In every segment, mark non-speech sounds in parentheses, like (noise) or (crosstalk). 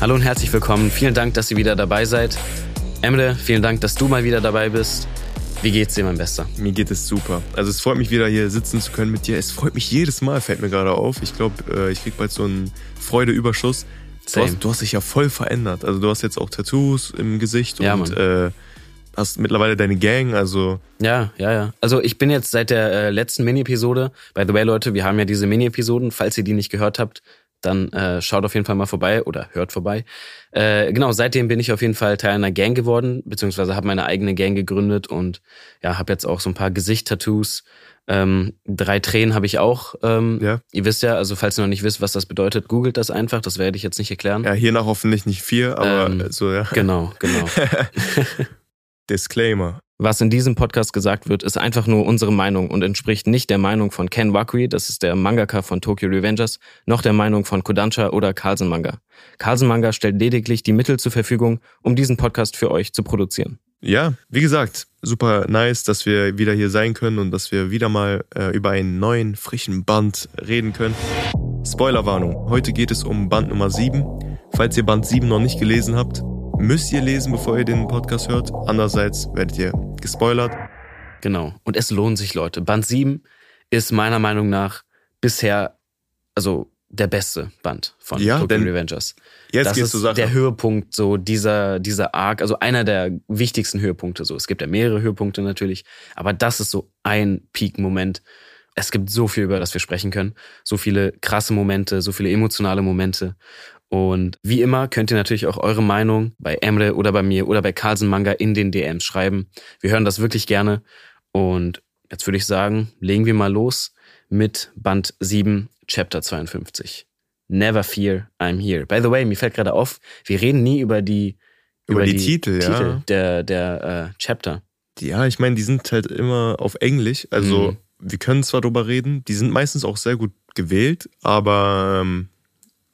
Hallo und herzlich willkommen. Vielen Dank, dass ihr wieder dabei seid. Emre, vielen Dank, dass du mal wieder dabei bist. Wie geht's dir, mein Bester? Mir geht es super. Also es freut mich wieder hier sitzen zu können mit dir. Es freut mich jedes Mal, fällt mir gerade auf. Ich glaube, äh, ich krieg bald so einen Freudeüberschuss. Du hast, du hast, dich ja voll verändert. Also du hast jetzt auch Tattoos im Gesicht ja, und äh, hast mittlerweile deine Gang, also. Ja, ja, ja. Also ich bin jetzt seit der äh, letzten Mini-Episode, by the way, Leute, wir haben ja diese Mini-Episoden, falls ihr die nicht gehört habt, dann äh, schaut auf jeden Fall mal vorbei oder hört vorbei. Äh, genau, seitdem bin ich auf jeden Fall Teil einer Gang geworden, beziehungsweise habe meine eigene Gang gegründet und ja, habe jetzt auch so ein paar Gesicht-Tattoos. Ähm, drei Tränen habe ich auch. Ähm, ja. Ihr wisst ja, also falls ihr noch nicht wisst, was das bedeutet, googelt das einfach. Das werde ich jetzt nicht erklären. Ja, hier nach hoffentlich nicht vier, aber ähm, so, ja. Genau, genau. (laughs) Disclaimer. Was in diesem Podcast gesagt wird, ist einfach nur unsere Meinung und entspricht nicht der Meinung von Ken Wakui, das ist der Mangaka von Tokyo Revengers, noch der Meinung von Kodansha oder Carlsen Manga. Carlsen Manga stellt lediglich die Mittel zur Verfügung, um diesen Podcast für euch zu produzieren. Ja, wie gesagt, super nice, dass wir wieder hier sein können und dass wir wieder mal äh, über einen neuen, frischen Band reden können. Spoilerwarnung, heute geht es um Band Nummer 7. Falls ihr Band 7 noch nicht gelesen habt, müsst ihr lesen, bevor ihr den Podcast hört. Andererseits werdet ihr gespoilert. Genau. Und es lohnt sich, Leute. Band 7 ist meiner Meinung nach bisher, also der beste Band von ja, Tokyo Revengers. Jetzt das ist zur Sache. der Höhepunkt so dieser dieser Arc, also einer der wichtigsten Höhepunkte so. Es gibt ja mehrere Höhepunkte natürlich, aber das ist so ein Peak-Moment. Es gibt so viel über das wir sprechen können, so viele krasse Momente, so viele emotionale Momente und wie immer könnt ihr natürlich auch eure Meinung bei Emre oder bei mir oder bei Carlsen Manga in den DMs schreiben. Wir hören das wirklich gerne. Und jetzt würde ich sagen, legen wir mal los mit Band 7, Chapter 52. Never fear, I'm here. By the way, mir fällt gerade auf, wir reden nie über die über, über die, die, Titel, Titel ja. der der äh, Chapter. Ja, ich meine, die sind halt immer auf Englisch. Also mhm. wir können zwar drüber reden, die sind meistens auch sehr gut gewählt, aber ähm,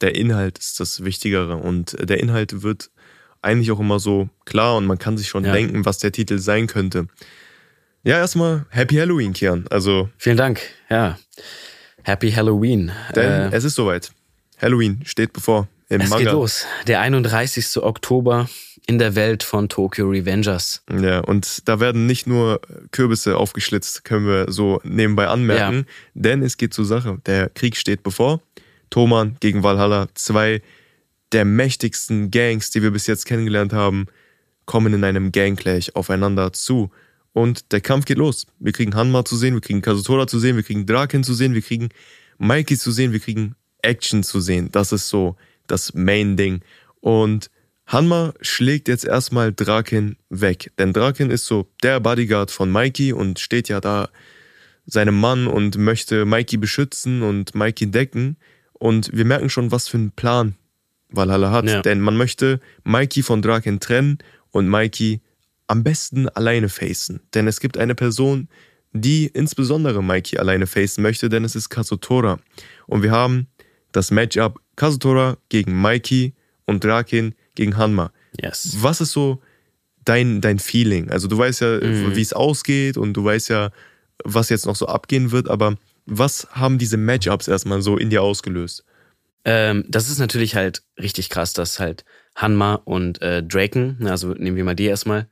der Inhalt ist das Wichtigere und der Inhalt wird eigentlich auch immer so klar und man kann sich schon ja. denken, was der Titel sein könnte. Ja, erstmal Happy Halloween, Kian. Also. Vielen Dank. Ja. Happy Halloween. Denn äh, es ist soweit. Halloween steht bevor. Im es Manga. geht los. Der 31. Oktober in der Welt von Tokyo Revengers. Ja, und da werden nicht nur Kürbisse aufgeschlitzt, können wir so nebenbei anmerken, ja. denn es geht zur Sache. Der Krieg steht bevor Thoman gegen Valhalla, zwei der mächtigsten Gangs, die wir bis jetzt kennengelernt haben, kommen in einem Gangclash aufeinander zu. Und der Kampf geht los. Wir kriegen Hanma zu sehen, wir kriegen Kazutora zu sehen, wir kriegen Draken zu sehen, wir kriegen Mikey zu sehen, wir kriegen Action zu sehen. Das ist so das Main-Ding. Und Hanma schlägt jetzt erstmal Draken weg. Denn Draken ist so der Bodyguard von Mikey und steht ja da seinem Mann und möchte Mikey beschützen und Mikey decken. Und wir merken schon, was für einen Plan Valhalla hat. Ja. Denn man möchte Mikey von Draken trennen und Mikey am besten alleine facen. Denn es gibt eine Person, die insbesondere Mikey alleine facen möchte, denn es ist Kazutora. Und wir haben das Matchup Kazutora gegen Mikey und Draken gegen Hanma. Yes. Was ist so dein, dein Feeling? Also du weißt ja, mhm. wie es ausgeht und du weißt ja, was jetzt noch so abgehen wird, aber was haben diese Matchups erstmal so in dir ausgelöst? Ähm, das ist natürlich halt richtig krass, dass halt Hanma und äh, Draken, also nehmen wir mal die erstmal,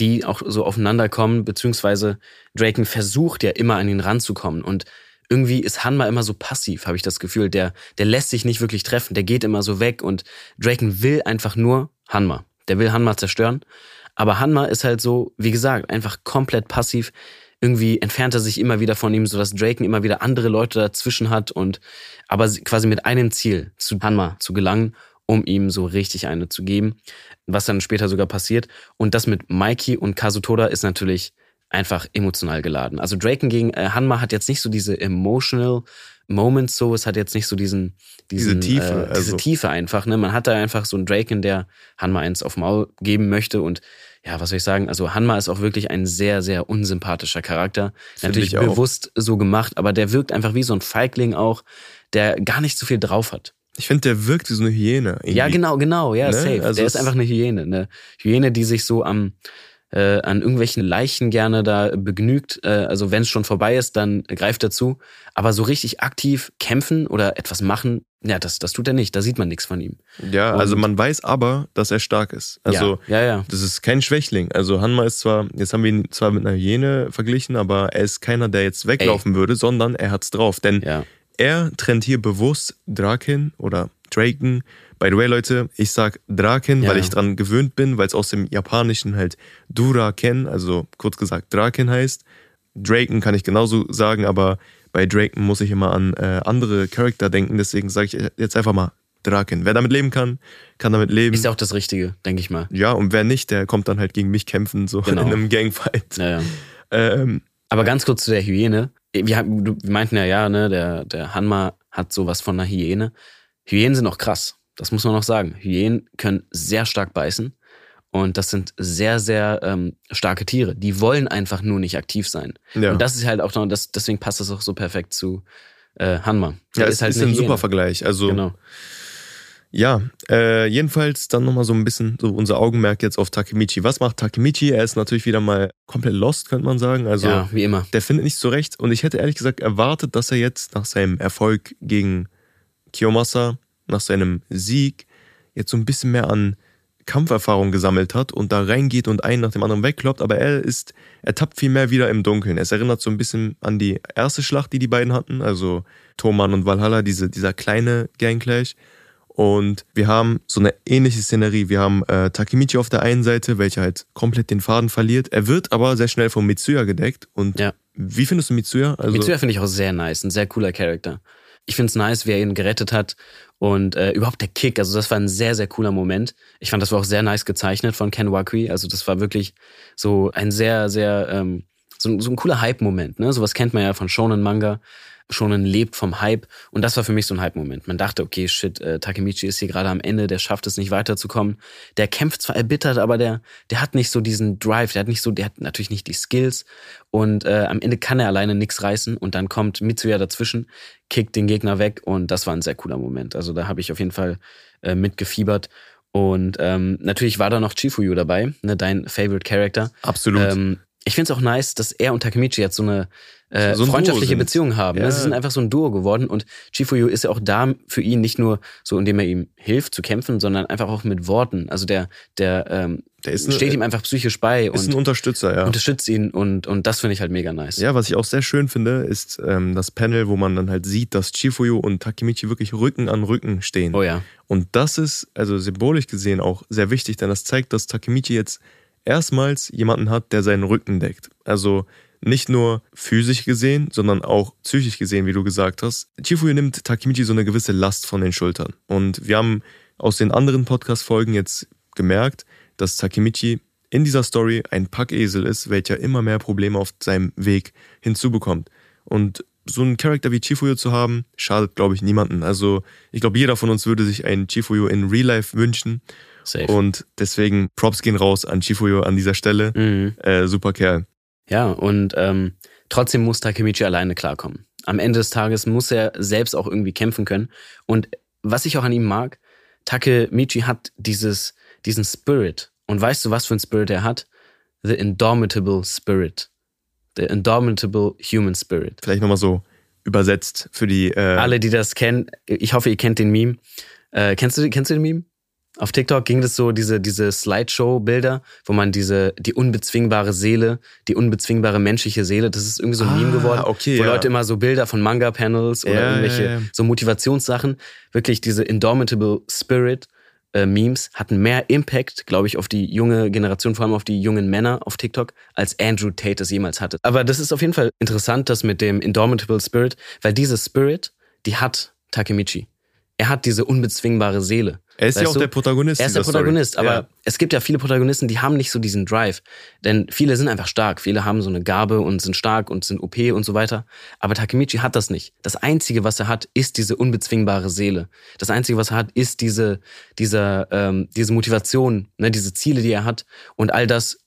die auch so aufeinander kommen, beziehungsweise Draken versucht ja immer an ihn ranzukommen und irgendwie ist Hanma immer so passiv, habe ich das Gefühl. Der, der lässt sich nicht wirklich treffen, der geht immer so weg und Draken will einfach nur Hanma. Der will Hanma zerstören. Aber Hanma ist halt so, wie gesagt, einfach komplett passiv irgendwie entfernt er sich immer wieder von ihm, sodass Draken immer wieder andere Leute dazwischen hat und aber quasi mit einem Ziel zu Hanma zu gelangen, um ihm so richtig eine zu geben, was dann später sogar passiert. Und das mit Mikey und Kazutoda ist natürlich einfach emotional geladen. Also Draken gegen äh, Hanma hat jetzt nicht so diese emotional Moments so, es hat jetzt nicht so diesen, diesen diese Tiefe, äh, diese also. Tiefe einfach. Ne? Man hat da einfach so einen Draken, der Hanma eins auf Maul geben möchte und ja, was soll ich sagen? Also Hanma ist auch wirklich ein sehr, sehr unsympathischer Charakter. Find Natürlich bewusst so gemacht, aber der wirkt einfach wie so ein Feigling auch, der gar nicht so viel drauf hat. Ich finde, der wirkt wie so eine Hyäne. Irgendwie. Ja, genau, genau, ja, ne? safe. Also der ist einfach eine Hyäne. Eine Hyäne, die sich so am äh, an irgendwelchen Leichen gerne da begnügt. Äh, also wenn es schon vorbei ist, dann greift er zu. Aber so richtig aktiv kämpfen oder etwas machen, Ja, das, das tut er nicht. Da sieht man nichts von ihm. Ja, Und- also man weiß aber, dass er stark ist. Also ja, ja, ja. das ist kein Schwächling. Also Hanma ist zwar, jetzt haben wir ihn zwar mit einer Hyäne verglichen, aber er ist keiner, der jetzt weglaufen würde, sondern er hat's drauf. Denn ja. er trennt hier bewusst Draken oder Draken. By the way, Leute, ich sag Draken, Ja. weil ich dran gewöhnt bin, weil es aus dem Japanischen halt Duraken, also kurz gesagt Draken heißt. Draken kann ich genauso sagen, aber bei Draken muss ich immer an äh, andere Charakter denken, deswegen sage ich jetzt einfach mal Draken. Wer damit leben kann, kann damit leben. Ist ja auch das Richtige, denke ich mal. ja, und wer nicht, der kommt dann halt gegen mich kämpfen, so (laughs) Genau. in einem Gangfight. Ja, ja. Ähm, Aber ganz kurz zu der Hyäne. Wir, haben- wir meinten ja, ja, ne, der, der Hanma hat sowas von einer Hyäne. Hyänen sind auch krass. Das muss man noch sagen. Hyänen können sehr stark beißen. Und das sind sehr, sehr ähm, starke Tiere. Die wollen einfach nur nicht aktiv sein. ja. Und das ist halt auch noch, das, deswegen passt das auch so perfekt zu äh, Hanma. ja, Der es ist, halt ein eine super. Vergleich. Also Genau. Ja, äh, jedenfalls dann nochmal so ein bisschen so unser Augenmerk jetzt auf Takemichi. Was macht Takemichi? Er ist natürlich wieder mal komplett lost, könnte man sagen. Also ja, wie immer. der findet nicht so recht. Und ich hätte ehrlich gesagt erwartet, dass er jetzt nach seinem Erfolg gegen Kiyomasa, nach seinem Sieg, jetzt so ein bisschen mehr an Kampferfahrung gesammelt hat und da reingeht und einen nach dem anderen wegkloppt. Aber er ist, er tappt viel mehr wieder im Dunkeln. Es erinnert so ein bisschen an die erste Schlacht, die die beiden hatten. Also Thoman und Valhalla, diese, dieser kleine Gangclash. Und wir haben so eine ähnliche Szenerie. Wir haben äh, Takemichi auf der einen Seite, welcher halt komplett den Faden verliert. Er wird aber sehr schnell von Mitsuya gedeckt. Und Ja. wie findest du Mitsuya? Also, Mitsuya finde ich auch sehr nice, ein sehr cooler Charakter. Ich finde es nice, wie er ihn gerettet hat und äh, überhaupt der Kick, also das war ein sehr, sehr cooler Moment. Ich fand, das war auch sehr nice gezeichnet von Ken Wakui, also das war wirklich so ein sehr, sehr, ähm, so, ein- so ein cooler Hype-Moment. Ne? Sowas kennt man ja von Shonen-Manga. Shonen lebt vom Hype und das war für mich so ein Hype-Moment. Man dachte, okay, shit, äh, Takemichi ist hier gerade am Ende, der schafft es nicht weiterzukommen. Der kämpft zwar erbittert, aber der, der hat nicht so diesen Drive, der hat nicht so, der hat natürlich nicht die Skills und äh, am Ende kann er alleine nichts reißen und dann kommt Mitsuya dazwischen, kickt den Gegner weg und das war ein sehr cooler Moment. Also da habe ich auf jeden Fall äh, mitgefiebert. Und ähm, natürlich war da noch Chifuyu dabei, ne, dein Favorite Character. absolut. Ähm, ich finde es auch nice, dass er und Takemichi jetzt so eine äh, So ein freundschaftliche sind. Beziehung haben. Ja. Ne? Sie sind einfach so ein Duo geworden und Chifuyu ist ja auch da für ihn nicht nur so, indem er ihm hilft zu kämpfen, sondern einfach auch mit Worten. Also der, der, ähm, Der ist ein- steht ihm einfach psychisch bei ist ein und Unterstützer, ja. unterstützt ihn und, und das finde ich halt mega nice. Ja, was ich auch sehr schön finde, ist ähm, das Panel, wo man dann halt sieht, dass Chifuyu und Takemichi wirklich Rücken an Rücken stehen. Oh ja. Und das ist, also symbolisch gesehen, auch sehr wichtig, denn das zeigt, dass Takemichi jetzt erstmals jemanden hat, der seinen Rücken deckt. Also nicht nur physisch gesehen, sondern auch psychisch gesehen, wie du gesagt hast. Chifuyu nimmt Takemichi so eine gewisse Last von den Schultern. Und wir haben aus den anderen Podcast-Folgen jetzt gemerkt, dass Takemichi in dieser Story ein Packesel ist, welcher immer mehr Probleme auf seinem Weg hinzubekommt. Und so einen Charakter wie Chifuyu zu haben, schadet, glaube ich, niemanden. Also ich glaube, jeder von uns würde sich einen Chifuyu in Real Life wünschen. Safe. Und deswegen Props gehen raus an Chifuyu an dieser Stelle. mhm. Äh, super Kerl. Ja, und ähm, trotzdem muss Takemichi alleine klarkommen. Am Ende des Tages muss er selbst auch irgendwie kämpfen können. Und was ich auch an ihm mag, Takemichi hat dieses, diesen Spirit. Und weißt du, was für ein Spirit er hat? The Indomitable Spirit. The Indomitable Human Spirit. Vielleicht nochmal so übersetzt für die. Äh, Alle, die das kennen, ich hoffe, ihr kennt den Meme. Äh, kennst, du, kennst du den Meme? Auf TikTok ging das so, diese, diese Slideshow-Bilder, wo man diese, die unbezwingbare Seele, die unbezwingbare menschliche Seele, das ist irgendwie so ein Ah, Meme geworden, okay, wo ja. Leute immer so Bilder von Manga-Panels oder Ja, irgendwelche ja, so Motivationssachen, wirklich diese Indomitable Spirit äh, Memes hatten mehr Impact, glaube ich, auf die junge Generation, vor allem auf die jungen Männer auf TikTok, als Andrew Tate es jemals hatte. Aber das ist auf jeden Fall interessant, das mit dem Indomitable Spirit, weil diese Spirit, die hat Takemichi. Er hat diese unbezwingbare Seele. er ist ja Weißt auch du? der Protagonist. Er ist der Protagonist, Story. aber Ja. es gibt ja viele Protagonisten, die haben nicht so diesen Drive. Denn viele sind einfach stark, viele haben so eine Gabe und sind stark und sind OP und so weiter. Aber Takemichi hat das nicht. Das Einzige, was er hat, ist diese unbezwingbare Seele. Das Einzige, was er hat, ist diese, diese, ähm, diese Motivation, ne, diese Ziele, die er hat. Und all das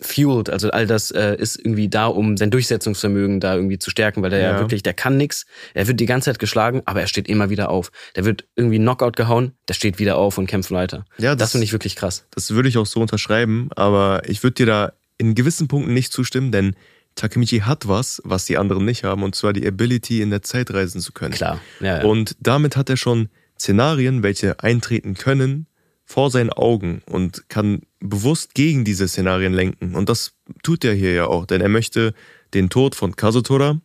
fueled, also all das äh, ist irgendwie da, um sein Durchsetzungsvermögen da irgendwie zu stärken, weil der ja, Ja. wirklich, der kann nix. Er wird die ganze Zeit geschlagen, aber er steht immer wieder auf. Der wird irgendwie Knockout gehauen, der steht wieder auf und kämpft weiter. Ja, Das, das- finde ich wirklich krass. Das würde ich auch so unterschreiben, aber ich würde dir da in gewissen Punkten nicht zustimmen, denn Takemichi hat was, was die anderen nicht haben, und zwar die Ability, in der Zeit reisen zu können. Klar. Ja, ja. Und damit hat er schon Szenarien, welche eintreten können, vor seinen Augen und kann bewusst gegen diese Szenarien lenken. Und das tut er hier ja auch, denn er möchte den Tod von Kazutora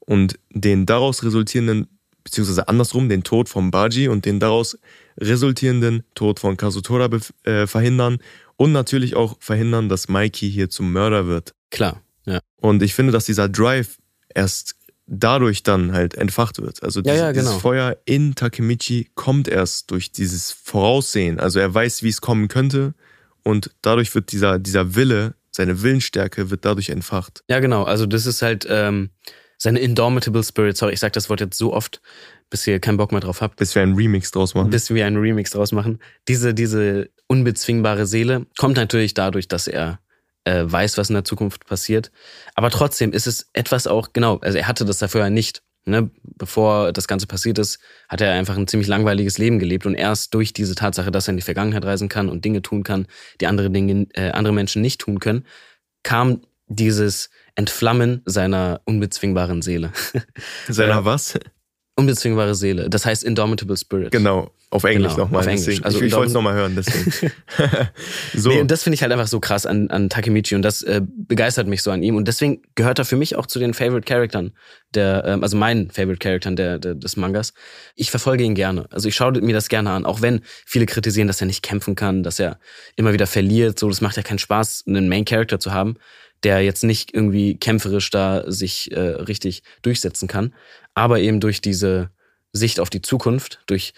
und den daraus resultierenden, beziehungsweise andersrum, den Tod von Baji und den daraus resultierenden Tod von Kazutora äh, verhindern und natürlich auch verhindern, dass Mikey hier zum Mörder wird. Klar, ja. Und ich finde, dass dieser Drive erst dadurch dann halt entfacht wird. Also ja, ja, genau. dieses Feuer in Takemichi kommt erst durch dieses Voraussehen. Also er weiß, wie es kommen könnte und dadurch wird dieser, dieser Wille, seine Willensstärke wird dadurch entfacht. Ja, genau. Also das ist halt ähm, seine Indomitable Spirit. Sorry, ich sag das Wort jetzt so oft, bis ihr keinen Bock mehr drauf habt. Bis wir einen Remix draus machen. Bis wir einen Remix draus machen. Diese, diese unbezwingbare Seele kommt natürlich dadurch, dass er äh, weiß, was in der Zukunft passiert. Aber trotzdem ist es etwas auch, genau, also er hatte das da vorher nicht. Ne? Bevor das Ganze passiert ist, hat er einfach ein ziemlich langweiliges Leben gelebt und erst durch diese Tatsache, dass er in die Vergangenheit reisen kann und Dinge tun kann, die andere Dinge, äh, andere Menschen nicht tun können, kam dieses Entflammen seiner unbezwingbaren Seele. Seiner (laughs) was? Unbezwingbare Seele. Das heißt Indomitable Spirit. Genau. Auf Englisch genau, nochmal. Auf Englisch. Also ich, ich wollte es nochmal hören, deswegen. (laughs) (laughs) so. Nee, und das finde ich halt einfach so krass an, an Takemichi und das äh, begeistert mich so an ihm. Und deswegen gehört er für mich auch zu den Favorite Charaktern, der, ähm, also meinen Favorite Charaktern der, der, des Mangas. Ich verfolge ihn gerne. Also ich schaue mir das gerne an, auch wenn viele kritisieren, dass er nicht kämpfen kann, dass er immer wieder verliert. So, das macht ja keinen Spaß, einen Main Character zu haben der jetzt nicht irgendwie kämpferisch da sich äh, richtig durchsetzen kann, aber eben durch diese Sicht auf die Zukunft, durch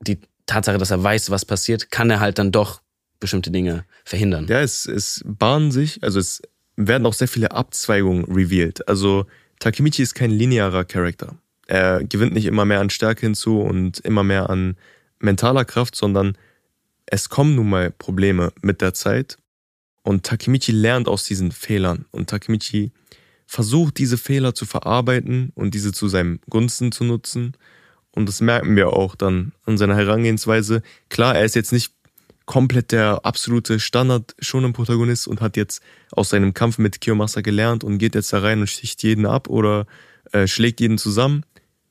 die Tatsache, dass er weiß, was passiert, kann er halt dann doch bestimmte Dinge verhindern. Ja, es, es bahnen sich, also es werden auch sehr viele Abzweigungen revealed. Also Takemichi ist kein linearer Charakter. Er gewinnt nicht immer mehr an Stärke hinzu und immer mehr an mentaler Kraft, sondern es kommen nun mal Probleme mit der Zeit und Takemichi lernt aus diesen Fehlern. Und Takemichi versucht, diese Fehler zu verarbeiten und diese zu seinem Gunsten zu nutzen. Und das merken wir auch dann an seiner Herangehensweise. Klar, er ist jetzt nicht komplett der absolute Standard schonen Protagonist und hat jetzt aus seinem Kampf mit Kiyomasa gelernt und geht jetzt da rein und sticht jeden ab oder äh, schlägt jeden zusammen,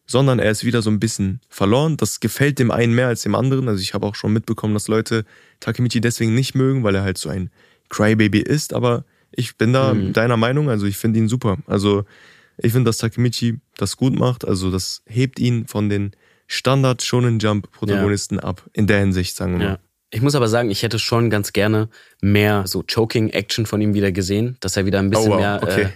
sondern er ist wieder so ein bisschen verloren. Das gefällt dem einen mehr als dem anderen. Also ich habe auch schon mitbekommen, dass Leute Takemichi deswegen nicht mögen, weil er halt so ein Crybaby ist, aber ich bin da mhm. deiner Meinung, also ich finde ihn super. Also ich finde, dass Takemichi das gut macht, also das hebt ihn von den Standard Shonen Jump Protagonisten ja. ab, in der Hinsicht, sagen wir mal. Ja. Ich muss aber sagen, ich hätte schon ganz gerne mehr so Choking-Action von ihm wieder gesehen, dass er wieder ein bisschen oh, wow. mehr. Okay. Äh,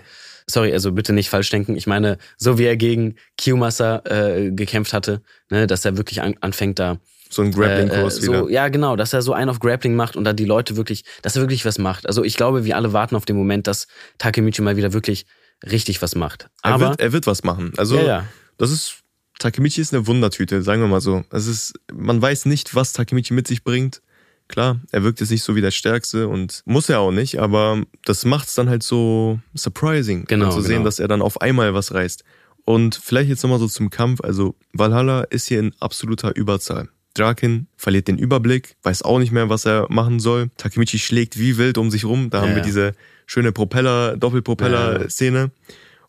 sorry, also bitte nicht falsch denken. Ich meine, so wie er gegen Kiyomasa äh, gekämpft hatte, ne, dass er wirklich an, anfängt da so ein Grappling-Kurs äh, so, wieder. Ja, genau, dass er so einen auf Grappling macht und dann die Leute wirklich, dass er wirklich was macht. Also ich glaube, wir alle warten auf den Moment, dass Takemichi mal wieder wirklich richtig was macht. Aber er wird, er wird was machen. Also ja, ja. das ist Takemichi ist eine Wundertüte, sagen wir mal so. Es ist, man weiß nicht, was Takemichi mit sich bringt. Klar, er wirkt jetzt nicht so wie der Stärkste und muss er auch nicht, aber das macht es dann halt so surprising, genau, zu sehen, genau. dass er dann auf einmal was reißt. Und vielleicht jetzt nochmal so zum Kampf. Also Valhalla ist hier in absoluter Überzahl. Draken verliert den Überblick, weiß auch nicht mehr, was er machen soll. Takemichi schlägt wie wild um sich rum. Da ja, haben wir diese schöne Propeller, Doppelpropeller-Szene.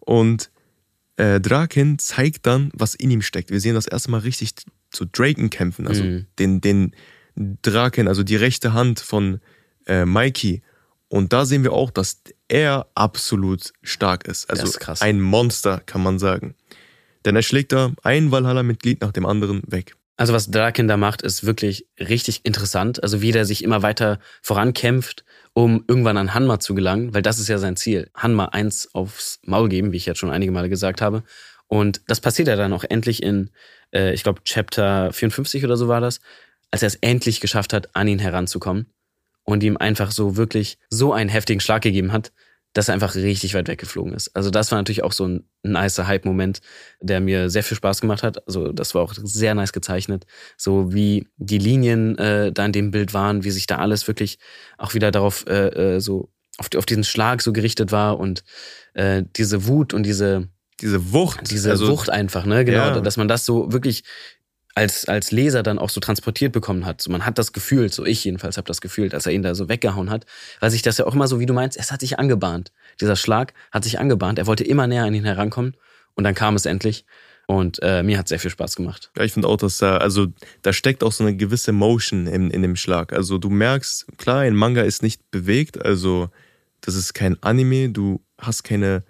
Und äh, Draken zeigt dann, was in ihm steckt. Wir sehen das erste Mal richtig zu Draken kämpfen, also mhm. den, den Draken, also die rechte Hand von äh, Mikey. Und da sehen wir auch, dass er absolut stark ist. Also ist ein Monster, kann man sagen. Denn er schlägt da ein Valhalla-Mitglied nach dem anderen weg. Also was Draken da macht, ist wirklich richtig interessant. Also wie der sich immer weiter vorankämpft, um irgendwann an Hanma zu gelangen, weil das ist ja sein Ziel. Hanma eins aufs Maul geben, wie ich jetzt schon einige Male gesagt habe. Und das passiert ja dann auch endlich in, äh, ich glaube, Chapter 54 oder so war das, als er es endlich geschafft hat, an ihn heranzukommen und ihm einfach so wirklich so einen heftigen Schlag gegeben hat, dass er einfach richtig weit weggeflogen ist. Also das war natürlich auch so ein nicer Hype-Moment, der mir sehr viel Spaß gemacht hat. Also das war auch sehr nice gezeichnet. So wie die Linien äh, da in dem Bild waren, wie sich da alles wirklich auch wieder darauf äh, äh so auf, auf diesen Schlag so gerichtet war und äh, diese Wut und diese diese Wucht, diese also, Wucht einfach, ne, genau, ja. dass man das so wirklich als, als Leser dann auch so transportiert bekommen hat. So, man hat das gefühlt, so ich jedenfalls habe das gefühlt, als er ihn da so weggehauen hat, weil sich das ja auch immer so, wie du meinst, es hat sich angebahnt. Dieser Schlag hat sich angebahnt. Er wollte immer näher an ihn herankommen und dann kam es endlich. Und äh, mir hat sehr viel Spaß gemacht. Ja, ich finde auch, dass da, also da steckt auch so eine gewisse Motion in, in dem Schlag. Also du merkst, klar, ein Manga ist nicht bewegt, also das ist kein Anime, du hast keine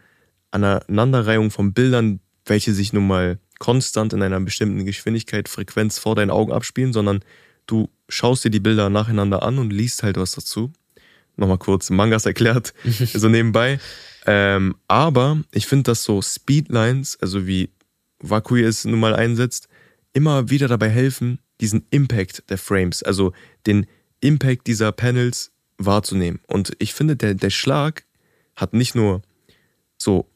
Aneinanderreihung von Bildern, welche sich nun mal konstant in einer bestimmten Geschwindigkeit, Frequenz vor deinen Augen abspielen, sondern du schaust dir die Bilder nacheinander an und liest halt was dazu. Nochmal kurz Mangas erklärt, (laughs) so nebenbei. Ähm, aber ich finde, dass so Speedlines, also wie Wakui es nun mal einsetzt, immer wieder dabei helfen, diesen Impact der Frames, also den Impact dieser Panels wahrzunehmen. Und ich finde, der, der Schlag hat nicht nur so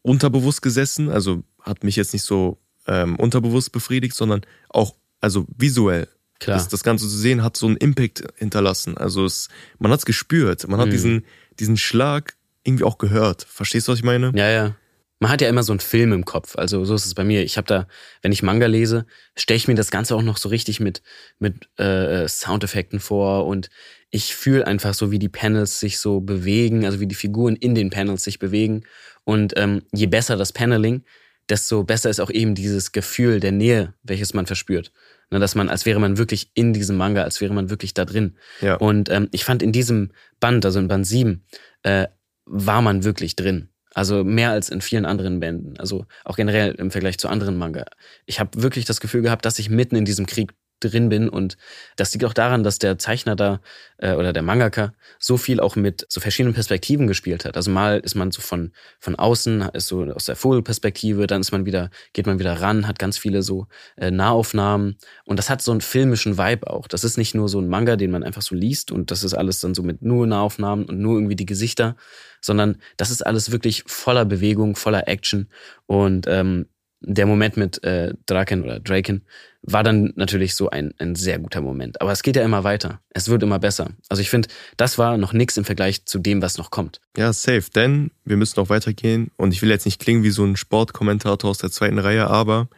unterbewusst gesessen, also hat mich jetzt nicht so ähm, unterbewusst befriedigt, sondern auch also visuell. Klar. Das, das Ganze zu sehen hat so einen Impact hinterlassen. Also es, man hat es gespürt. Man hat Mhm. diesen, diesen Schlag irgendwie auch gehört. Verstehst du, was ich meine? Ja, ja. Man hat ja immer so einen Film im Kopf. Also so ist es bei mir. Ich habe da, wenn ich Manga lese, stelle ich mir das Ganze auch noch so richtig mit, mit äh, Soundeffekten vor und ich fühle einfach so, wie die Panels sich so bewegen, also wie die Figuren in den Panels sich bewegen. Und ähm, je besser das Paneling, desto besser ist auch eben dieses Gefühl der Nähe, welches man verspürt. Ne, dass man, als wäre man wirklich in diesem Manga, als wäre man wirklich da drin. Ja. Und ähm, ich fand in diesem Band, also in Band 7, äh, war man wirklich drin. Also mehr als in vielen anderen Bänden. Also auch generell im Vergleich zu anderen Manga. Ich habe wirklich das Gefühl gehabt, dass ich mitten in diesem Krieg drin bin und das liegt auch daran, dass der Zeichner da äh, oder der Mangaka so viel auch mit so verschiedenen Perspektiven gespielt hat. Also mal ist man so von von außen, ist so aus der Vogelperspektive, dann ist man wieder geht man wieder ran, hat ganz viele so äh, Nahaufnahmen und das hat so einen filmischen Vibe auch. Das ist nicht nur so ein Manga, den man einfach so liest und das ist alles dann so mit nur Nahaufnahmen und nur irgendwie die Gesichter, sondern das ist alles wirklich voller Bewegung, voller Action und ähm, der Moment mit äh, Draken oder Draken war dann natürlich so ein, ein sehr guter Moment. Aber es geht ja immer weiter. Es wird immer besser. Also ich finde, das war noch nichts im Vergleich zu dem, was noch kommt. Ja, safe, denn wir müssen noch weitergehen und ich will jetzt nicht klingen wie so ein Sportkommentator aus der zweiten Reihe, aber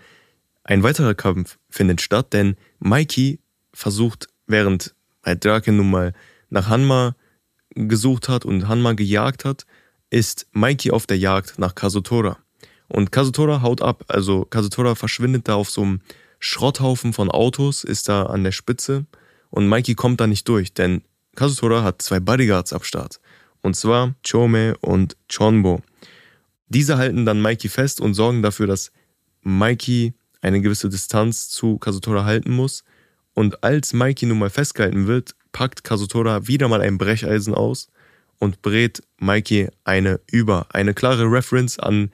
ein weiterer Kampf findet statt, denn Mikey versucht, während Draken nun mal nach Hanma gesucht hat und Hanma gejagt hat, ist Mikey auf der Jagd nach Kazutora. Und Kazutora haut ab, also Kazutora verschwindet da auf so einem Schrotthaufen von Autos, ist da an der Spitze und Mikey kommt da nicht durch, denn Kazutora hat zwei Bodyguards ab Start. Und zwar Chome und Chonbo. Diese halten dann Mikey fest und sorgen dafür, dass Mikey eine gewisse Distanz zu Kazutora halten muss. Und als Mikey nun mal festgehalten wird, packt Kazutora wieder mal ein Brecheisen aus und brät Mikey eine über. Eine klare Reference an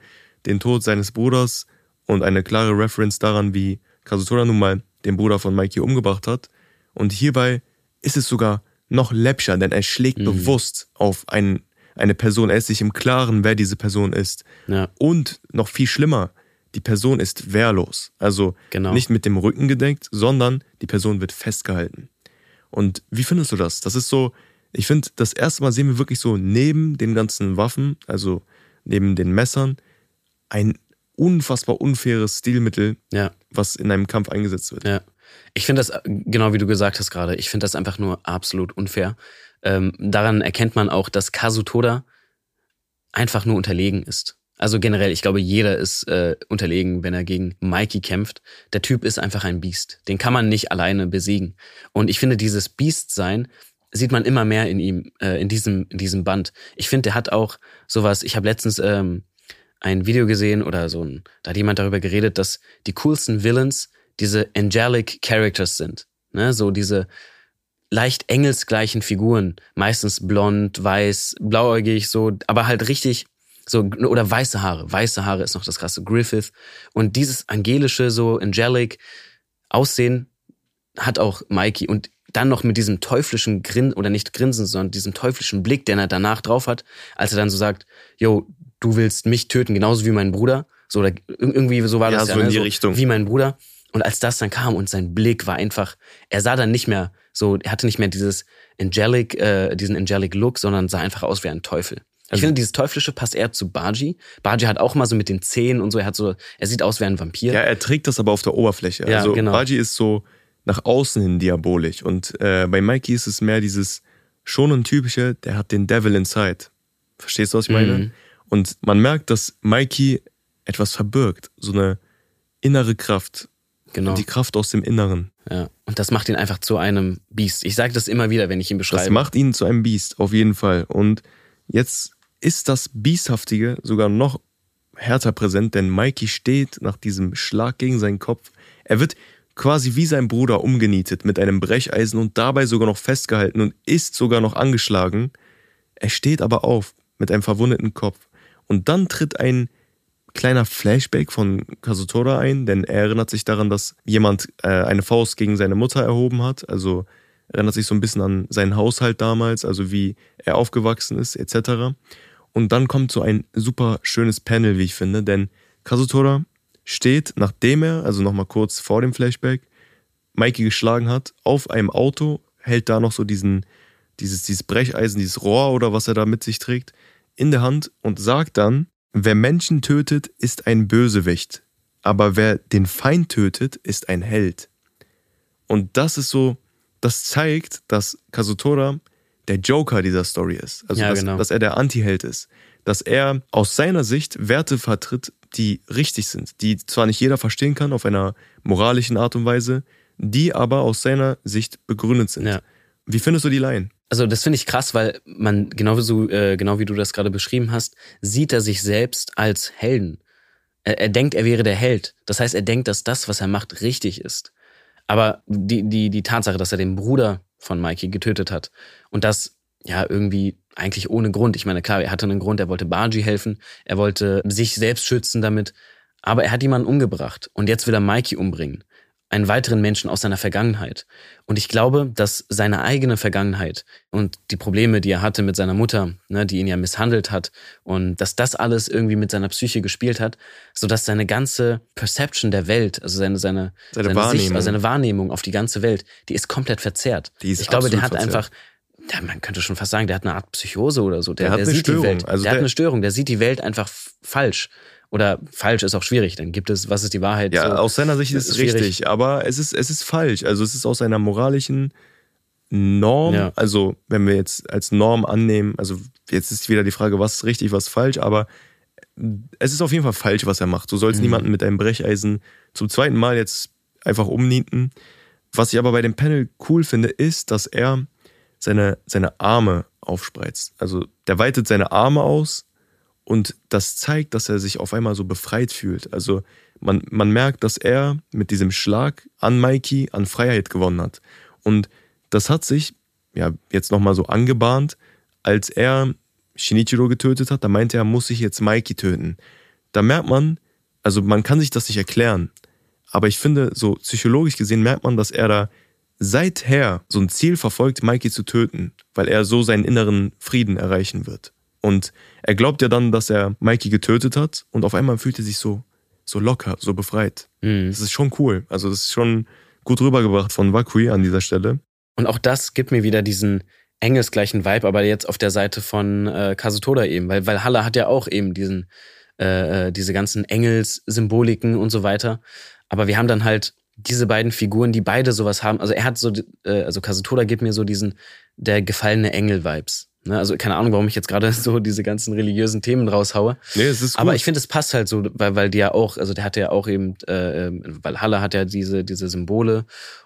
den Tod seines Bruders und eine klare Reference daran, wie Kazutora nun mal den Bruder von Mikey umgebracht hat. Und hierbei ist es sogar noch läppscher, denn er schlägt Mhm. bewusst auf einen, eine Person. Er ist sich im Klaren, wer diese Person ist. Ja, Und noch viel schlimmer, die Person ist wehrlos. Also Genau. nicht mit dem Rücken gedeckt, sondern die Person wird festgehalten. Und wie findest du das? Das ist so, ich finde, das erste Mal sehen wir wirklich so neben den ganzen Waffen, also neben den Messern, ein unfassbar unfaires Stilmittel, ja, was in einem Kampf eingesetzt wird. ja. Ich finde das, genau wie du gesagt hast gerade, ich finde das einfach nur absolut unfair. Ähm, daran erkennt man auch, dass Kazutoda einfach nur unterlegen ist. Also generell, ich glaube, jeder ist äh, unterlegen, wenn er gegen Mikey kämpft. Der Typ ist einfach ein Biest. Den kann man nicht alleine besiegen. Und ich finde, dieses Biestsein sieht man immer mehr in ihm, äh, in diesem, in diesem Band. Ich finde, der hat auch sowas, ich habe letztens ähm, ein Video gesehen oder so ein, da hat jemand darüber geredet, dass die coolsten Villains diese angelic Characters sind. Ne? So diese leicht engelsgleichen Figuren, meistens blond, weiß, blauäugig, so, aber halt richtig so oder weiße Haare. Weiße Haare ist noch das krasse Griffith und dieses angelische so angelic Aussehen hat auch Mikey und dann noch mit diesem teuflischen Grin oder nicht Grinsen, sondern diesem teuflischen Blick, den er danach drauf hat, als er dann so sagt, yo, du willst mich töten, genauso wie mein Bruder. So, oder ir- irgendwie so war Ja, das so in ne? die Richtung. Wie mein Bruder. Und als das dann kam und sein Blick war einfach, er sah dann nicht mehr so, er hatte nicht mehr dieses angelic, äh, diesen angelic Look, sondern sah einfach aus wie ein Teufel. Ich Also- finde, dieses Teuflische passt eher zu Baji. Baji hat auch mal so mit den Zähnen und so, er hat so, er sieht aus wie ein Vampir. Ja, er trägt das aber auf der Oberfläche. Ja, also genau. Baji ist so nach außen hin diabolisch. Und äh, bei Mikey ist es mehr dieses schon ein typische, der hat den Devil inside. Verstehst du, was ich meine? Mhm. Und man merkt, dass Mikey etwas verbirgt. So eine innere Kraft. Genau. Die Kraft aus dem Inneren. Ja. Und das macht ihn einfach zu einem Biest. Ich sage das immer wieder, wenn ich ihn beschreibe. Das macht ihn zu einem Biest, auf jeden Fall. Und jetzt ist das Biesthaftige sogar noch härter präsent, denn Mikey steht nach diesem Schlag gegen seinen Kopf. Er wird quasi wie sein Bruder umgenietet mit einem Brecheisen und dabei sogar noch festgehalten und ist sogar noch angeschlagen. Er steht aber auf mit einem verwundeten Kopf. Und dann tritt ein kleiner Flashback von Kazutora ein, denn er erinnert sich daran, dass jemand äh, eine Faust gegen seine Mutter erhoben hat. Also erinnert sich so ein bisschen an seinen Haushalt damals, also wie er aufgewachsen ist, etc. Und dann kommt so ein super schönes Panel, wie ich finde, denn Kazutora steht, nachdem er, also nochmal kurz vor dem Flashback, Mikey geschlagen hat, auf einem Auto, hält da noch so diesen, dieses, dieses Brecheisen, dieses Rohr oder was er da mit sich trägt, in der Hand und sagt dann, wer Menschen tötet, ist ein Bösewicht, aber wer den Feind tötet, ist ein Held. Und das ist so, das zeigt, dass Kazutora der Joker dieser Story ist. Also, Ja, dass, genau. dass er der Anti-Held ist. Dass er aus seiner Sicht Werte vertritt, die richtig sind, die zwar nicht jeder verstehen kann auf einer moralischen Art und Weise, die aber aus seiner Sicht begründet sind. Ja. Wie findest du die Line? Also das finde ich krass, weil man, genau wie, so, äh, genau wie du das gerade beschrieben hast, sieht er sich selbst als Helden. Er, er denkt, er wäre der Held. Das heißt, er denkt, dass das, was er macht, richtig ist. Aber die, die, die Tatsache, dass er den Bruder von Mikey getötet hat und das ja irgendwie eigentlich ohne Grund. Ich meine, klar, er hatte einen Grund, er wollte Bargy helfen, er wollte sich selbst schützen damit, aber er hat jemanden umgebracht und jetzt will er Mikey umbringen. Einen weiteren Menschen aus seiner Vergangenheit. Und ich glaube, dass seine eigene Vergangenheit und die Probleme, die er hatte mit seiner Mutter, ne, die ihn ja misshandelt hat, und dass das alles irgendwie mit seiner Psyche gespielt hat, sodass seine ganze Perception der Welt, also seine, seine, Seine Sicht, Wahrnehmung. also seine Wahrnehmung auf die ganze Welt, die ist komplett verzerrt. Die ist ich glaube, der hat verzerrt. einfach, ja, man könnte schon fast sagen, der hat eine Art Psychose oder so. Der, Der hat der eine sieht Störung. die Welt. Also der, hat der- eine Störung. Der sieht die Welt einfach falsch. Oder falsch ist auch schwierig. Dann gibt es, was ist die Wahrheit? Ja, so. aus seiner Sicht Das ist es schwierig. richtig, aber es ist, es ist falsch. Also es ist aus einer moralischen Norm, Ja. also wenn wir jetzt als Norm annehmen, also jetzt ist wieder die Frage, was ist richtig, was ist falsch, aber es ist auf jeden Fall falsch, was er macht. Du sollst Mhm. niemanden mit einem Brecheisen zum zweiten Mal jetzt einfach umnieten. Was ich aber bei dem Panel cool finde, ist, dass er seine, seine Arme aufspreizt. Also der weitet seine Arme aus und das zeigt, dass er sich auf einmal so befreit fühlt. Also man, man merkt, dass er mit diesem Schlag an Mikey an Freiheit gewonnen hat. Und das hat sich ja jetzt nochmal so angebahnt, als er Shinichiro getötet hat, da meinte er, muss ich jetzt Mikey töten. Da merkt man, also man kann sich das nicht erklären, aber ich finde, so psychologisch gesehen merkt man, dass er da seither so ein Ziel verfolgt, Mikey zu töten, weil er so seinen inneren Frieden erreichen wird. Und er glaubt ja dann, dass er Mikey getötet hat und auf einmal fühlt er sich so, so locker, so befreit. Mhm. Das ist schon cool. Also das ist schon gut rübergebracht von Wakui an dieser Stelle. Und auch das gibt mir wieder diesen engelsgleichen Vibe, aber jetzt auf der Seite von äh, Kazutoda eben, weil, weil Halle hat ja auch eben diesen, äh, äh, diese ganzen Engelssymboliken und so weiter. Aber wir haben dann halt diese beiden Figuren, die beide sowas haben. Also er hat so, äh, also Kazutoda gibt mir so diesen, der gefallene Engel-Vibes. Ne? Also keine Ahnung, warum ich jetzt gerade (laughs) so diese ganzen religiösen Themen raushaue. Nee, es ist gut. Aber ich finde, es passt halt so, weil, weil die ja auch, also der hatte ja auch eben, äh, ähm, weil Halle hat ja diese, diese Symbole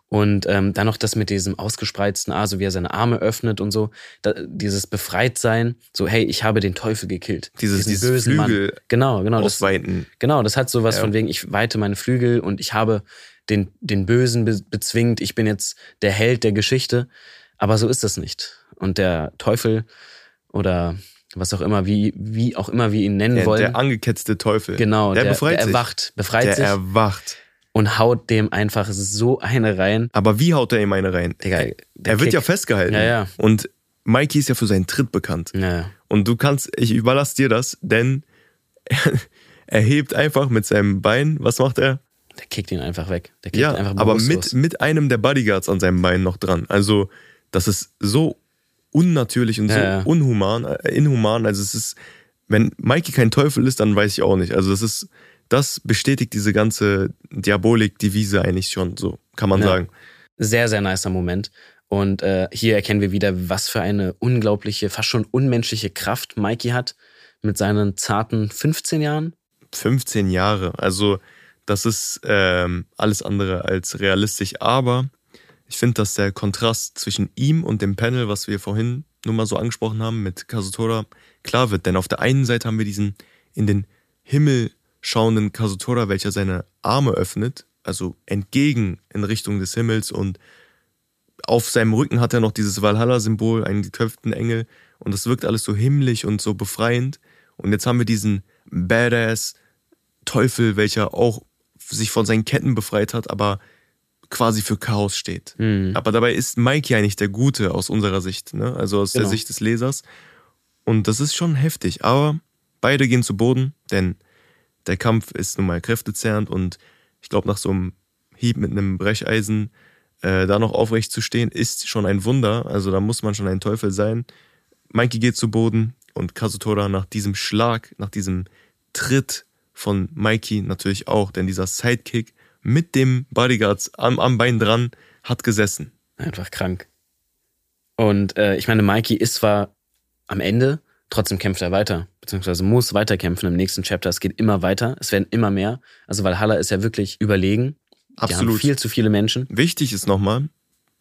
und ähm, dann noch das mit diesem ausgespreizten A, so wie er seine Arme öffnet und so, da, dieses Befreitsein, so hey, ich habe den Teufel gekillt. Dieses- dieses bösen Flügel Mann. Genau, genau. Das, ausweiten. genau, das hat sowas Ja. von wegen, ich weite meine Flügel und ich habe den, den Bösen be bezwingt, ich bin jetzt der Held der Geschichte. Aber so ist das nicht. Und der Teufel oder was auch immer, wie, wie auch immer wir ihn nennen Der, wollen. der angeketzte Teufel. Genau, der, der, befreit der sich. erwacht, befreit der sich erwacht. und haut dem einfach so eine rein. Aber wie haut er ihm eine rein? Digga, er der wird Kick. ja festgehalten. Ja, ja. Und Mikey ist ja für seinen Tritt bekannt. Ja, Und du kannst, ich überlasse dir das, denn er, (laughs) er hebt einfach mit seinem Bein, was macht er? der kickt ihn einfach weg. Der kickt Ja, ihn einfach aber mit, mit einem der Bodyguards an seinem Bein noch dran. Also, das ist so unnatürlich und so Ja, ja. unhuman, äh, inhuman. Also, es ist, wenn Mikey kein Teufel ist, dann weiß ich auch nicht. Also, das ist, das bestätigt diese ganze Diabolik-Devise eigentlich schon, so kann man Ja. sagen. Sehr, sehr nicer Moment. Und äh, hier erkennen wir wieder, was für eine unglaubliche, fast schon unmenschliche Kraft Mikey hat mit seinen zarten 15 Jahren. 15 Jahre. Also, Das ist ähm, alles andere als realistisch. Aber ich finde, dass der Kontrast zwischen ihm und dem Panel, was wir vorhin nur mal so angesprochen haben mit Kazutora, klar wird. Denn auf der einen Seite haben wir diesen in den Himmel schauenden Kazutora, welcher seine Arme öffnet, also entgegen in Richtung des Himmels und auf seinem Rücken hat er noch dieses Valhalla-Symbol, einen geköpften Engel und das wirkt alles so himmlisch und so befreiend. Und jetzt haben wir diesen Badass Teufel, welcher auch sich von seinen Ketten befreit hat, aber quasi für Chaos steht. Mhm. Aber dabei ist Mike ja nicht der Gute aus unserer Sicht, ne? also aus genau. der Sicht des Lesers. Und das ist schon heftig. Aber beide gehen zu Boden, denn der Kampf ist nun mal kräftezerrend und ich glaube, nach so einem Hieb mit einem Brecheisen äh, da noch aufrecht zu stehen, ist schon ein Wunder. Also da muss man schon ein Teufel sein. Mikey geht zu Boden und Kazutora nach diesem Schlag, nach diesem Tritt von Mikey natürlich auch, denn dieser Sidekick mit dem Bodyguards am, am Bein dran hat gesessen. Einfach krank. Und äh, ich meine, Mikey ist zwar am Ende, trotzdem kämpft er weiter, beziehungsweise muss weiterkämpfen im nächsten Chapter. Es geht immer weiter, es werden immer mehr. Also Valhalla ist ja wirklich überlegen. Absolut. Viel zu viele Menschen. Wichtig ist nochmal,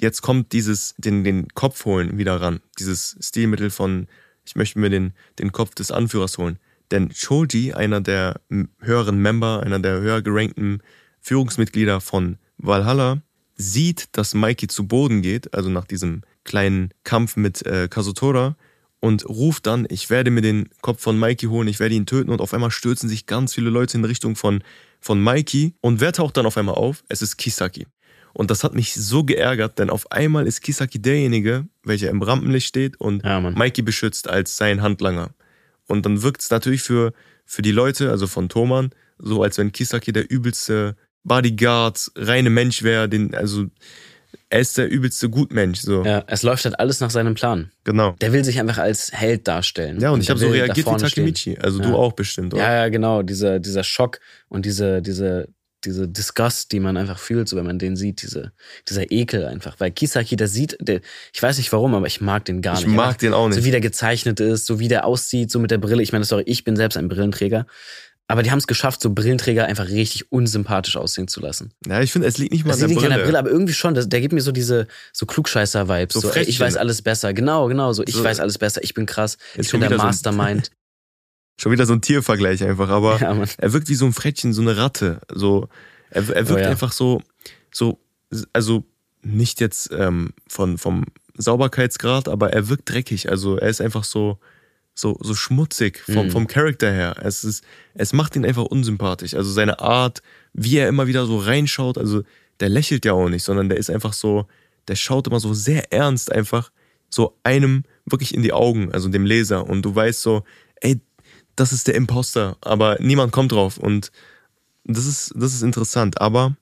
jetzt kommt dieses, den, den Kopf holen wieder ran. Dieses Stilmittel von, ich möchte mir den, den Kopf des Anführers holen. Denn Choji, einer der höheren Member, einer der höher gerankten Führungsmitglieder von Valhalla, sieht, dass Mikey zu Boden geht, also nach diesem kleinen Kampf mit äh, Kazutora, und ruft dann, ich werde mir den Kopf von Mikey holen, ich werde ihn töten und auf einmal stürzen sich ganz viele Leute in Richtung von, von Mikey und wer taucht dann auf einmal auf? Es ist Kisaki. Und das hat mich so geärgert, denn auf einmal ist Kisaki derjenige, welcher im Rampenlicht steht und ja, Mikey beschützt als sein Handlanger. Und dann wirkt es natürlich für, für die Leute, also von Thoman, so als wenn Kisaki der übelste Bodyguard, reine Mensch wäre, den, also er ist der übelste Gutmensch. So. Ja, es läuft halt alles nach seinem Plan. Genau. Der will sich einfach als Held darstellen. Ja, und, und ich habe so reagiert wie Takemichi. Also ja. du auch bestimmt, oder? Ja, ja, genau. Dieser, dieser Schock und diese, diese diese Disgust, die man einfach fühlt, so wenn man den sieht, diese, dieser Ekel einfach. Weil Kisaki, der sieht, der, ich weiß nicht warum, aber ich mag den gar nicht. Ich mag den auch nicht. So wie der gezeichnet ist, so wie der aussieht, so mit der Brille. Ich meine, sorry, ich bin selbst ein Brillenträger. Aber die haben es geschafft, so Brillenträger einfach richtig unsympathisch aussehen zu lassen. Ja, ich finde, es liegt nicht mal an der Brille. Nicht an der Brille, aber irgendwie schon. der gibt mir so diese so Klugscheißer-Vibes. So, so ich weiß alles besser. Genau, genau. So, ich so, weiß alles besser. Ich bin krass. Ich bin der Mastermind. So (laughs) schon wieder so ein Tiervergleich einfach. Aber (laughs) ja, er wirkt wie so ein Frettchen, so eine Ratte. So, er, er wirkt oh, ja. einfach so, so, also nicht jetzt ähm, von, vom Sauberkeitsgrad, aber er wirkt dreckig. Also er ist einfach so, so, so schmutzig vom, mhm. vom Charakter her. Es, ist, es macht ihn einfach unsympathisch. Also seine Art, wie er immer wieder so reinschaut, also der lächelt ja auch nicht, sondern der ist einfach so, der schaut immer so sehr ernst einfach so einem wirklich in die Augen, also dem Leser. Und du weißt so, ey, das ist der Imposter, aber niemand kommt drauf. Und das ist, das ist interessant. Aber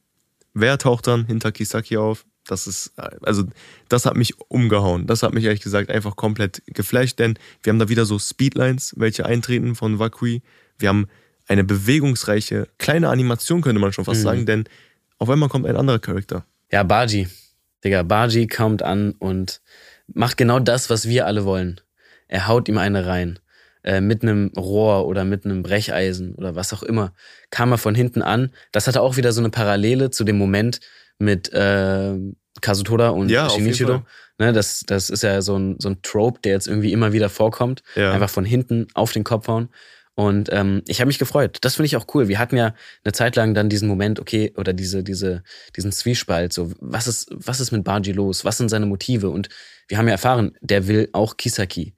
wer taucht dann hinter Kisaki auf? Das ist, also, das hat mich umgehauen. Das hat mich ehrlich gesagt einfach komplett geflasht, denn wir haben da wieder so Speedlines, welche eintreten von Wakui. Wir haben eine bewegungsreiche, kleine Animation, könnte man schon fast mhm. sagen, denn auf einmal kommt ein anderer Charakter. Ja, Baji. Digga, Baji kommt an und macht genau das, was wir alle wollen. Er haut ihm eine rein. Äh, mit einem Rohr oder mit einem Brecheisen oder was auch immer, kam er von hinten an. Das hatte auch wieder so eine Parallele zu dem Moment mit äh, Kazutoda und ja, Shinichiro. Ne, das, das ist ja so ein, so ein Trope, der jetzt irgendwie immer wieder vorkommt. Ja. Einfach von hinten auf den Kopf hauen. Und ähm, ich habe mich gefreut. Das finde ich auch cool. Wir hatten ja eine Zeit lang dann diesen Moment, okay, oder diese, diese, diesen Zwiespalt, so, was ist, was ist mit Baji los? Was sind seine Motive? Und wir haben ja erfahren, der will auch Kisaki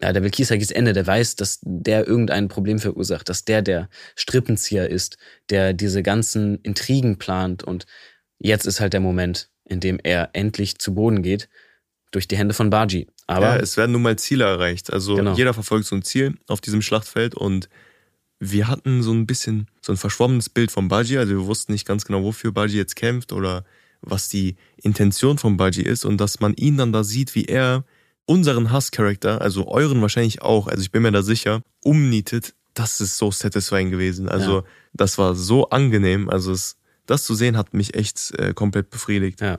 ja, der will Kisakis Ende, der weiß, dass der irgendein Problem verursacht, dass der der Strippenzieher ist, der diese ganzen Intrigen plant und jetzt ist halt der Moment, in dem er endlich zu Boden geht durch die Hände von Baji. Aber ja, es werden nun mal Ziele erreicht. Also genau. jeder verfolgt so ein Ziel auf diesem Schlachtfeld und wir hatten so ein bisschen so ein verschwommenes Bild von Baji, also wir wussten nicht ganz genau, wofür Baji jetzt kämpft oder was die Intention von Baji ist und dass man ihn dann da sieht, wie er unseren Hasscharakter, also euren wahrscheinlich auch, also ich bin mir da sicher, umnietet, das ist so satisfying gewesen. Also ja. das war so angenehm. Also es, das zu sehen hat mich echt äh, komplett befriedigt. Ja.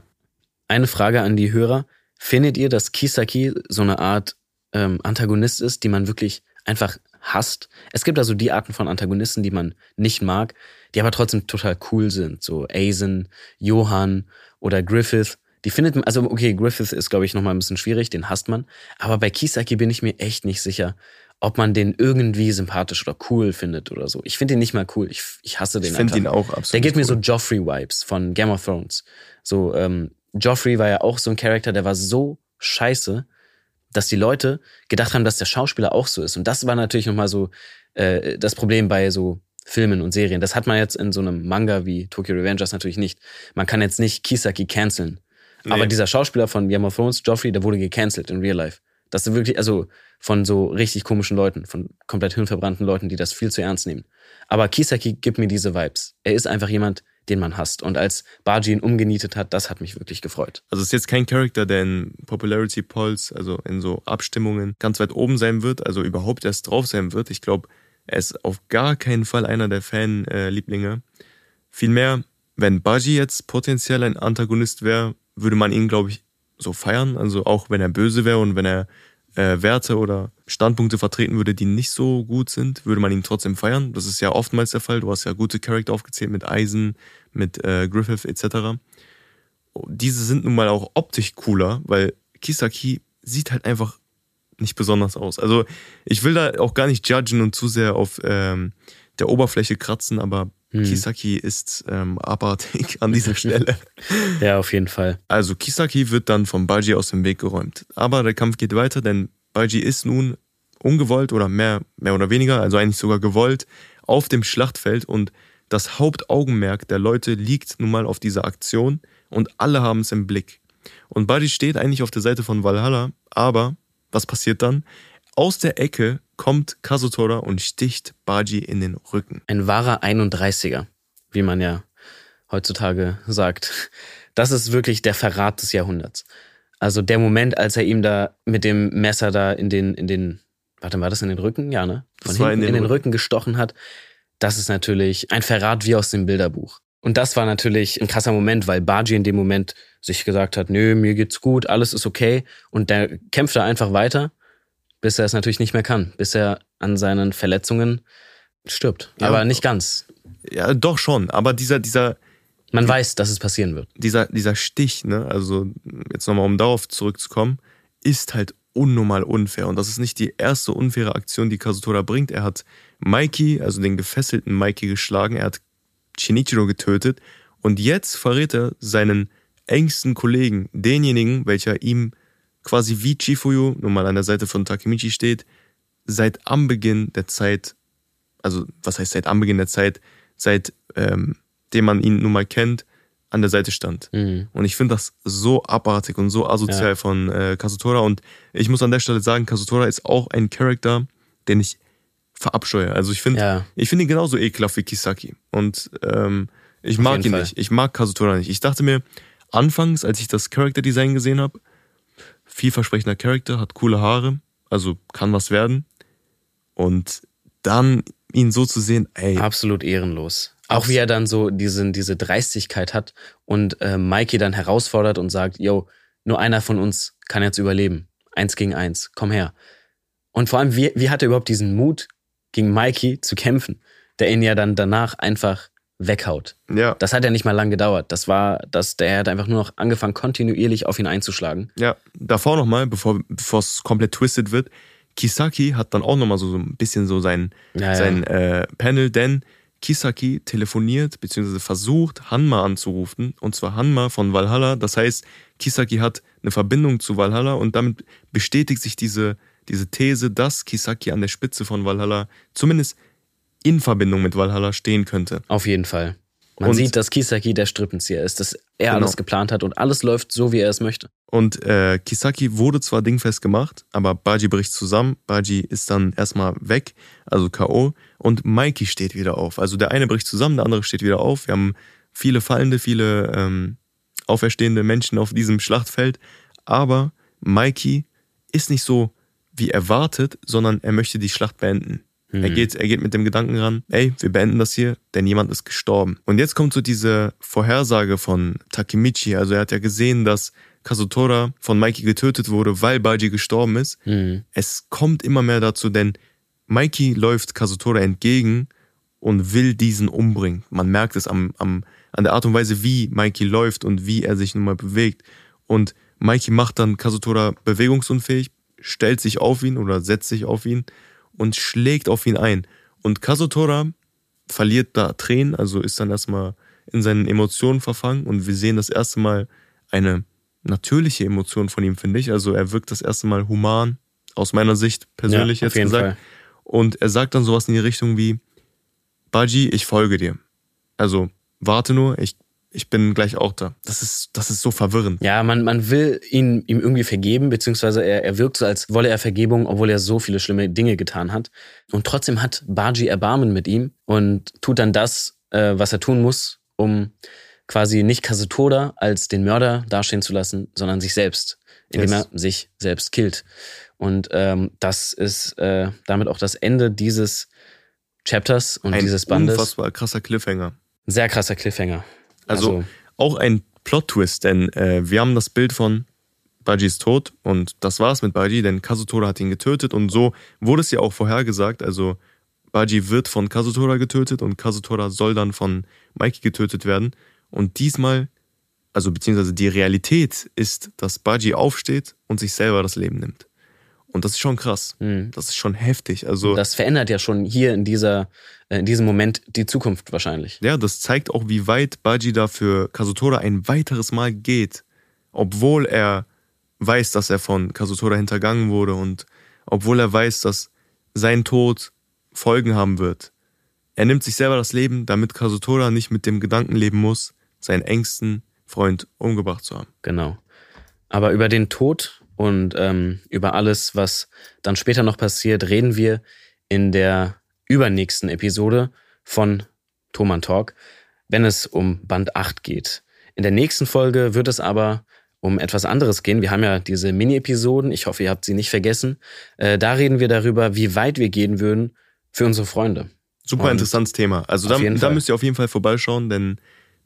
Eine Frage an die Hörer. Findet ihr, dass Kisaki so eine Art ähm, Antagonist ist, die man wirklich einfach hasst. Es gibt also die Arten von Antagonisten, die man nicht mag, die aber trotzdem total cool sind. So Aizen, Johann oder Griffith. Die findet man, also okay, Griffith ist, glaube ich, nochmal ein bisschen schwierig, den hasst man. Aber bei Kisaki bin ich mir echt nicht sicher, ob man den irgendwie sympathisch oder cool findet oder so. Ich finde ihn nicht mal cool. Ich, ich hasse den Ich finde ihn auch absolut. Der gibt cool. mir so Joffrey-Vibes von Game of Thrones. So, ähm, Joffrey war ja auch so ein Charakter, der war so scheiße, dass die Leute gedacht haben, dass der Schauspieler auch so ist. Und das war natürlich nochmal so äh, das Problem bei so Filmen und Serien. Das hat man jetzt in so einem Manga wie Tokyo Revengers natürlich nicht. Man kann jetzt nicht Kisaki canceln. Nee. Aber dieser Schauspieler von Game of Thrones, Joffrey, der wurde gecancelt in Real Life. Das ist wirklich, also von so richtig komischen Leuten, von komplett hirnverbrannten Leuten, die das viel zu ernst nehmen. Aber Kisaki gibt mir diese Vibes. Er ist einfach jemand, den man hasst. Und als Baji ihn umgenietet hat, das hat mich wirklich gefreut. Also es ist jetzt kein Charakter, der in Popularity Polls, also in so Abstimmungen ganz weit oben sein wird, also überhaupt erst drauf sein wird. Ich glaube, er ist auf gar keinen Fall einer der Fan-Lieblinge. Vielmehr, wenn Baji jetzt potenziell ein Antagonist wäre, würde man ihn, glaube ich, so feiern. Also auch wenn er böse wäre und wenn er äh, Werte oder Standpunkte vertreten würde, die nicht so gut sind, würde man ihn trotzdem feiern. Das ist ja oftmals der Fall. Du hast ja gute Charakter aufgezählt mit Eisen, mit äh, Griffith etc. Diese sind nun mal auch optisch cooler, weil Kisaki sieht halt einfach nicht besonders aus. Also ich will da auch gar nicht judgen und zu sehr auf ähm, der Oberfläche kratzen, aber Hm. Kisaki ist ähm, abartig an dieser (laughs) Stelle. Ja, auf jeden Fall. Also Kisaki wird dann von Baji aus dem Weg geräumt. Aber der Kampf geht weiter, denn Baji ist nun ungewollt oder mehr, mehr oder weniger, also eigentlich sogar gewollt, auf dem Schlachtfeld und das Hauptaugenmerk der Leute liegt nun mal auf dieser Aktion und alle haben es im Blick. Und Baji steht eigentlich auf der Seite von Valhalla, aber was passiert dann? Aus der Ecke kommt Kazutora und sticht Baji in den Rücken. Ein wahrer 31er, wie man ja heutzutage sagt. Das ist wirklich der Verrat des Jahrhunderts. Also der Moment, als er ihm da mit dem Messer da in den, in den, warte, war das in den Rücken? Ja, ne? Von hinten in in den den, Rücken gestochen hat. Das ist natürlich ein Verrat wie aus dem Bilderbuch. Und das war natürlich ein krasser Moment, weil Baji in dem Moment sich gesagt hat, nö, mir geht's gut, alles ist okay. Und der kämpft da einfach weiter, bis er es natürlich nicht mehr kann, bis er an seinen Verletzungen stirbt. Ja. Aber nicht ganz. Ja, doch schon, aber dieser, dieser, Man weiß, dass es passieren wird. dieser, dieser Stich, ne, also jetzt nochmal, um darauf zurückzukommen, ist halt unnormal unfair. Und das ist nicht die erste unfaire Aktion, die Kazutora bringt. Er hat Mikey, also den gefesselten Mikey, geschlagen. Er hat Shinichiro getötet. Und jetzt verrät er seinen engsten Kollegen, denjenigen, welcher ihm quasi wie Chifuyu, nun mal an der Seite von Takemichi steht, seit am Beginn der Zeit, also was heißt seit am Beginn der Zeit, seit ähm, dem man ihn nun mal kennt, an der Seite stand. Mhm. Und ich finde das so abartig und so asozial Ja. von äh, Kazutora. Und ich muss an der Stelle sagen, Kazutora ist auch ein Charakter, den ich verabscheue. Also ich finde Ja. ich finde ihn genauso ekelhaft wie Kisaki. Und ähm, ich mag jeden ihn Fall. nicht. Ich mag Kazutora nicht. Ich dachte mir, anfangs, als ich das Character Design gesehen habe, vielversprechender Charakter, hat coole Haare, also kann was werden. Und dann ihn so zu sehen, ey, Absolut ehrenlos. Auch wie er dann so diesen, diese Dreistigkeit hat und äh, Mikey dann herausfordert und sagt, yo, nur einer von uns kann jetzt überleben. Eins gegen eins, komm her. Und vor allem, wie, wie hat er überhaupt diesen Mut, gegen Mikey zu kämpfen, der ihn ja dann danach einfach weghaut. ja, Das hat ja nicht mal lang gedauert. Das war, dass der hat einfach nur noch angefangen, kontinuierlich auf ihn einzuschlagen. Ja, davor nochmal, bevor bevor es komplett twisted wird, Kisaki hat dann auch nochmal so, so ein bisschen so sein, Ja, ja. sein äh, Panel, denn Kisaki telefoniert bzw. versucht, Hanma anzurufen, und zwar Hanma von Valhalla. Das heißt, Kisaki hat eine Verbindung zu Valhalla und damit bestätigt sich diese, diese These, dass Kisaki an der Spitze von Valhalla zumindest in Verbindung mit Valhalla stehen könnte. Auf jeden Fall. Man Und- sieht, dass Kisaki der Strippenzieher ist, dass er Genau. alles geplant hat und alles läuft so, wie er es möchte. Und äh, Kisaki wurde zwar dingfest gemacht, aber Baji bricht zusammen. Baji ist dann erstmal weg, also K.O. Und Mikey steht wieder auf. Also der eine bricht zusammen, der andere steht wieder auf. Wir haben viele fallende, viele ähm, auferstehende Menschen auf diesem Schlachtfeld. Aber Mikey ist nicht so wie erwartet, sondern er möchte die Schlacht beenden. Er, geht, er geht mit dem Gedanken ran, ey, wir beenden das hier, denn jemand ist gestorben. Und jetzt kommt so diese Vorhersage von Takemichi. Also er hat ja gesehen, dass Kazutora von Mikey getötet wurde, weil Baji gestorben ist. Mhm. Es kommt immer mehr dazu, denn Mikey läuft Kazutora entgegen und will diesen umbringen. Man merkt es am, am, an der Art und Weise, wie Mikey läuft und wie er sich nun mal bewegt. Und Mikey macht dann Kazutora bewegungsunfähig, stellt sich auf ihn oder setzt sich auf ihn und schlägt auf ihn ein. Und Kazutora verliert da Tränen, also ist dann erstmal in seinen Emotionen verfangen und wir sehen das erste Mal eine natürliche Emotion von ihm, finde ich. Also er wirkt das erste Mal human, aus meiner Sicht persönlich ja, jetzt gesagt. Fall. Und er sagt dann sowas in die Richtung wie, Baji, ich folge dir. Also warte nur, ich, ich bin gleich auch da. Das ist, das ist so verwirrend. Ja, man, man will ihn, ihm irgendwie vergeben, beziehungsweise er, er wirkt so, als wolle er Vergebung, obwohl er so viele schlimme Dinge getan hat. Und trotzdem hat Baji Erbarmen mit ihm und tut dann das, äh, was er tun muss, um quasi nicht Kazutoda als den Mörder dastehen zu lassen, sondern sich selbst, indem yes. er sich selbst killt. Und ähm, das ist äh, damit auch das Ende dieses Chapters und ein dieses Bandes. Ein unfassbar krasser Cliffhanger. Sehr krasser Cliffhanger. Also, also auch ein Plot-Twist, denn äh, wir haben das Bild von Bajis Tod und das war's mit Baji, denn Kazutora hat ihn getötet und so wurde es ja auch vorhergesagt. Also Baji wird von Kazutora getötet und Kazutora soll dann von Mikey getötet werden. Und diesmal, also beziehungsweise die Realität ist, dass Baji aufsteht und sich selber das Leben nimmt. Und das ist schon krass. Mhm. Das ist schon heftig. Also das verändert ja schon hier in dieser äh, in diesem Moment die Zukunft wahrscheinlich. Ja, das zeigt auch, wie weit Baji da für Kazutora ein weiteres Mal geht, obwohl er weiß, dass er von Kazutora hintergangen wurde und obwohl er weiß, dass sein Tod Folgen haben wird. Er nimmt sich selber das Leben, damit Kazutora nicht mit dem Gedanken leben muss, seinen engsten Freund umgebracht zu haben. Genau. Aber über den Tod und ähm, über alles, was dann später noch passiert, reden wir in der übernächsten Episode von Thoman Talk, wenn es um Band 8 geht. In der nächsten Folge wird es aber um etwas anderes gehen. Wir haben ja diese Mini-Episoden, ich hoffe, ihr habt sie nicht vergessen. Äh, da reden wir darüber, wie weit wir gehen würden für unsere Freunde. Super Und interessantes Thema. Also da, da müsst ihr auf jeden Fall vorbeischauen, denn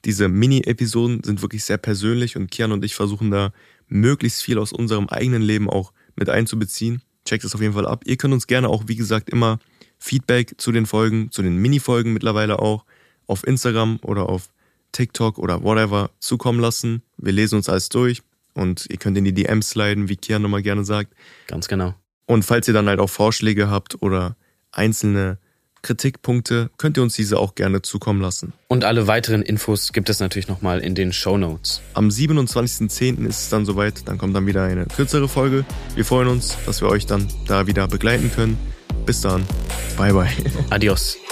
diese Mini-Episoden sind wirklich sehr persönlich und Kian und ich versuchen da möglichst viel aus unserem eigenen Leben auch mit einzubeziehen. Checkt es auf jeden Fall ab. Ihr könnt uns gerne auch, wie gesagt, immer Feedback zu den Folgen, zu den Mini-Folgen mittlerweile auch auf Instagram oder auf TikTok oder whatever zukommen lassen. Wir lesen uns alles durch und ihr könnt in die DMs sliden, wie Kian nochmal gerne sagt. Ganz genau. Und falls ihr dann halt auch Vorschläge habt oder einzelne Kritikpunkte, könnt ihr uns diese auch gerne zukommen lassen. Und alle weiteren Infos gibt es natürlich nochmal in den Show Notes. Am 27.10. ist es dann soweit, dann kommt dann wieder eine kürzere Folge. Wir freuen uns, dass wir euch dann da wieder begleiten können. Bis dann. Bye bye. Adios. (laughs)